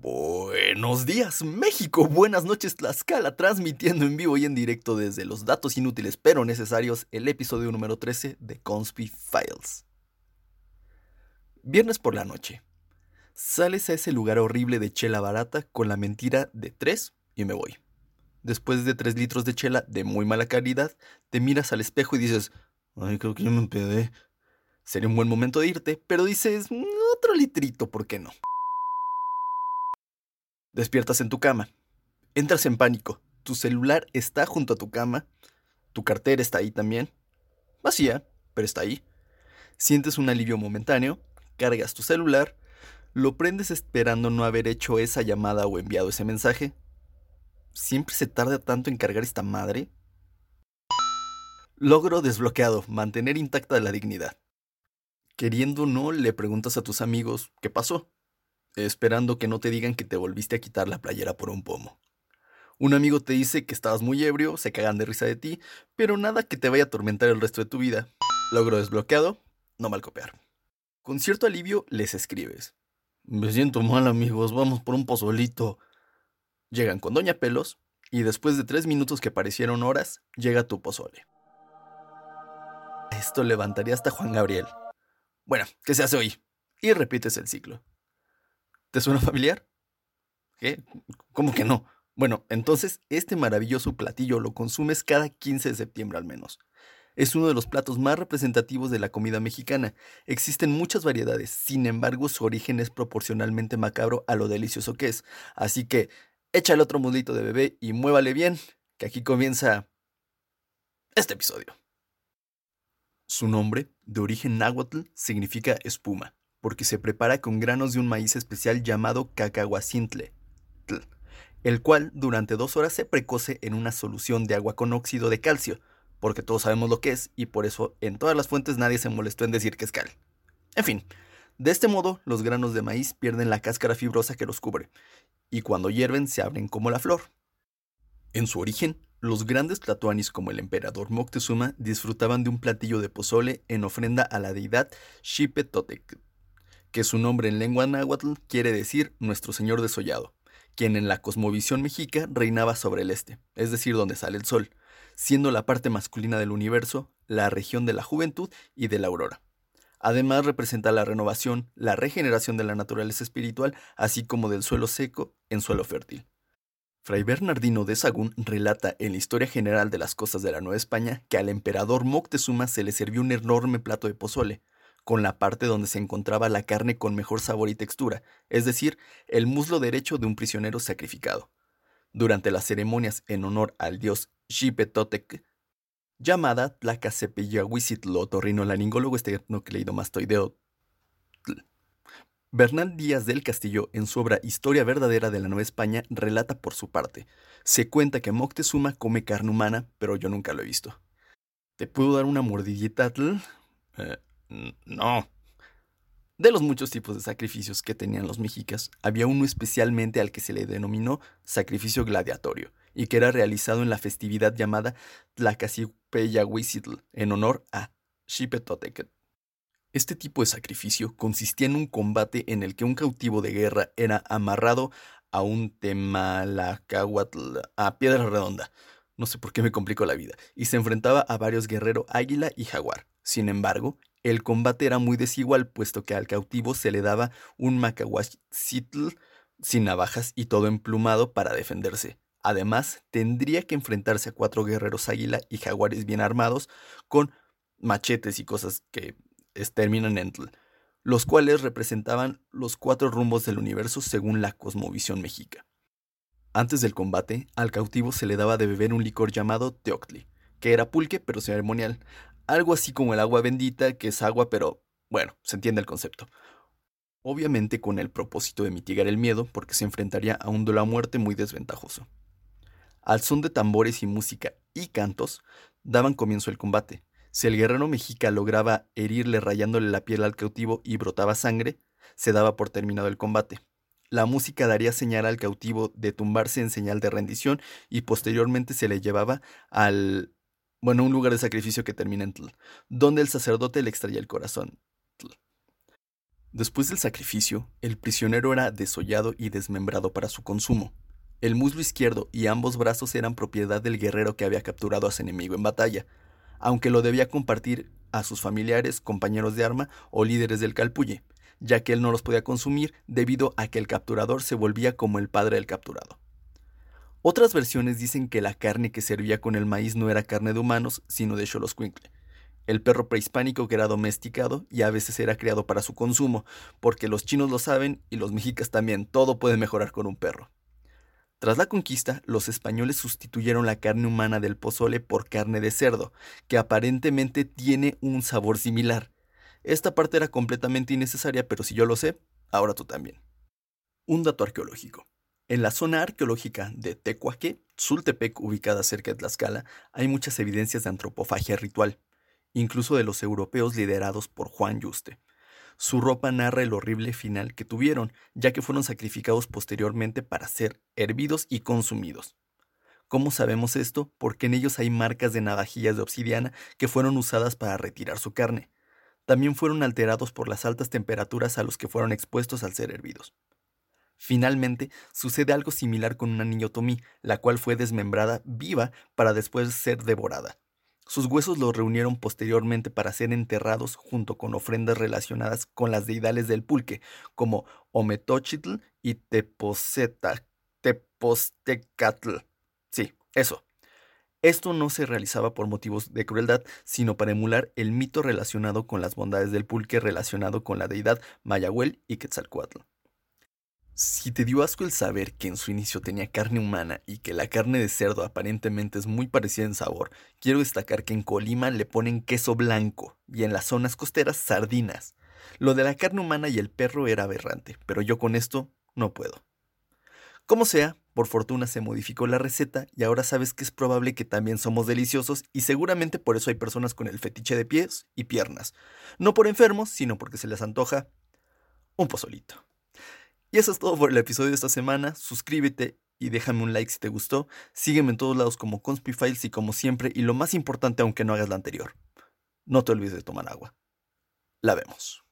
Buenos días, México. Buenas noches, Tlaxcala, transmitiendo en vivo y en directo desde los datos inútiles pero necesarios el episodio número 13 de Conspi Files. Viernes por la noche. Sales a ese lugar horrible de chela barata con la mentira de 3 y me voy. Después de 3 litros de chela de muy mala calidad, te miras al espejo y dices, ay, creo que yo me empedé. Sería un buen momento de irte, pero dices, mm, otro litrito, ¿por qué no? Despiertas en tu cama. Entras en pánico. Tu celular está junto a tu cama. Tu cartera está ahí también. Vacía, pero está ahí. Sientes un alivio momentáneo. Cargas tu celular. Lo prendes esperando no haber hecho esa llamada o enviado ese mensaje. ¿Siempre se tarda tanto en cargar esta madre? Logro desbloqueado, mantener intacta la dignidad. Queriendo o no, le preguntas a tus amigos qué pasó esperando que no te digan que te volviste a quitar la playera por un pomo. Un amigo te dice que estabas muy ebrio, se cagan de risa de ti, pero nada que te vaya a atormentar el resto de tu vida. Logro desbloqueado, no mal copiar. Con cierto alivio les escribes. Me siento mal amigos, vamos por un pozolito. Llegan con Doña Pelos y después de tres minutos que parecieron horas, llega tu pozole. Esto levantaría hasta Juan Gabriel. Bueno, ¿qué se hace hoy? Y repites el ciclo. ¿Te suena familiar? ¿Qué? ¿Cómo que no? Bueno, entonces este maravilloso platillo lo consumes cada 15 de septiembre al menos. Es uno de los platos más representativos de la comida mexicana. Existen muchas variedades, sin embargo su origen es proporcionalmente macabro a lo delicioso que es. Así que échale otro mudito de bebé y muévale bien, que aquí comienza este episodio. Su nombre, de origen náhuatl, significa espuma porque se prepara con granos de un maíz especial llamado cacahuacintle, el cual durante dos horas se precoce en una solución de agua con óxido de calcio, porque todos sabemos lo que es y por eso en todas las fuentes nadie se molestó en decir que es cal. En fin, de este modo los granos de maíz pierden la cáscara fibrosa que los cubre, y cuando hierven se abren como la flor. En su origen, los grandes tlatoanis como el emperador Moctezuma disfrutaban de un platillo de pozole en ofrenda a la deidad Xipetotec, que su nombre en lengua náhuatl quiere decir Nuestro Señor desollado, quien en la cosmovisión mexica reinaba sobre el este, es decir, donde sale el sol, siendo la parte masculina del universo la región de la juventud y de la aurora. Además representa la renovación, la regeneración de la naturaleza espiritual, así como del suelo seco en suelo fértil. Fray Bernardino de Sagún relata en la historia general de las costas de la Nueva España que al emperador Moctezuma se le sirvió un enorme plato de pozole, con la parte donde se encontraba la carne con mejor sabor y textura, es decir, el muslo derecho de un prisionero sacrificado. Durante las ceremonias en honor al dios Xipetotec, llamada Tlacacepeyahuicitl laringólogo esternocleidomastoideo, Bernal Díaz del Castillo, en su obra Historia Verdadera de la Nueva España, relata por su parte. Se cuenta que Moctezuma come carne humana, pero yo nunca lo he visto. ¿Te puedo dar una mordidita? Eh, no. De los muchos tipos de sacrificios que tenían los mexicas, había uno especialmente al que se le denominó sacrificio gladiatorio, y que era realizado en la festividad llamada Tlacacipeyahuizitl, en honor a Xipetotecet. Este tipo de sacrificio consistía en un combate en el que un cautivo de guerra era amarrado a un temalacahuatl, a piedra redonda, no sé por qué me complico la vida, y se enfrentaba a varios guerreros águila y jaguar. Sin embargo, el combate era muy desigual, puesto que al cautivo se le daba un macahuacitl sin navajas y todo emplumado para defenderse. Además, tendría que enfrentarse a cuatro guerreros águila y jaguares bien armados, con machetes y cosas que terminan en tl, los cuales representaban los cuatro rumbos del universo según la cosmovisión mexica. Antes del combate, al cautivo se le daba de beber un licor llamado teoctli, que era pulque pero ceremonial, algo así como el agua bendita, que es agua, pero bueno, se entiende el concepto. Obviamente con el propósito de mitigar el miedo, porque se enfrentaría a un duelo a muerte muy desventajoso. Al son de tambores y música y cantos, daban comienzo el combate. Si el guerrero mexica lograba herirle rayándole la piel al cautivo y brotaba sangre, se daba por terminado el combate. La música daría señal al cautivo de tumbarse en señal de rendición y posteriormente se le llevaba al bueno, un lugar de sacrificio que termina en Tl, donde el sacerdote le extraía el corazón. Después del sacrificio, el prisionero era desollado y desmembrado para su consumo. El muslo izquierdo y ambos brazos eran propiedad del guerrero que había capturado a su enemigo en batalla, aunque lo debía compartir a sus familiares, compañeros de arma o líderes del calpulle, ya que él no los podía consumir debido a que el capturador se volvía como el padre del capturado. Otras versiones dicen que la carne que servía con el maíz no era carne de humanos, sino de Xoloscuincle, el perro prehispánico que era domesticado y a veces era creado para su consumo, porque los chinos lo saben y los mexicas también, todo puede mejorar con un perro. Tras la conquista, los españoles sustituyeron la carne humana del pozole por carne de cerdo, que aparentemente tiene un sabor similar. Esta parte era completamente innecesaria, pero si yo lo sé, ahora tú también. Un dato arqueológico. En la zona arqueológica de Tecuaque, Sultepec, ubicada cerca de Tlaxcala, hay muchas evidencias de antropofagia ritual incluso de los europeos liderados por Juan Yuste. Su ropa narra el horrible final que tuvieron, ya que fueron sacrificados posteriormente para ser hervidos y consumidos. ¿Cómo sabemos esto? Porque en ellos hay marcas de navajillas de obsidiana que fueron usadas para retirar su carne. También fueron alterados por las altas temperaturas a los que fueron expuestos al ser hervidos. Finalmente, sucede algo similar con una niña otomí, la cual fue desmembrada viva para después ser devorada. Sus huesos los reunieron posteriormente para ser enterrados junto con ofrendas relacionadas con las deidades del pulque, como Ometochitl y Tepostecatl. Sí, eso. Esto no se realizaba por motivos de crueldad, sino para emular el mito relacionado con las bondades del pulque relacionado con la deidad Mayahuel y Quetzalcoatl. Si te dio asco el saber que en su inicio tenía carne humana y que la carne de cerdo aparentemente es muy parecida en sabor, quiero destacar que en Colima le ponen queso blanco y en las zonas costeras sardinas. Lo de la carne humana y el perro era aberrante, pero yo con esto no puedo. Como sea, por fortuna se modificó la receta y ahora sabes que es probable que también somos deliciosos y seguramente por eso hay personas con el fetiche de pies y piernas. No por enfermos, sino porque se les antoja un pozolito. Y eso es todo por el episodio de esta semana. Suscríbete y déjame un like si te gustó. Sígueme en todos lados como Conspifiles y como siempre, y lo más importante aunque no hagas la anterior, no te olvides de tomar agua. La vemos.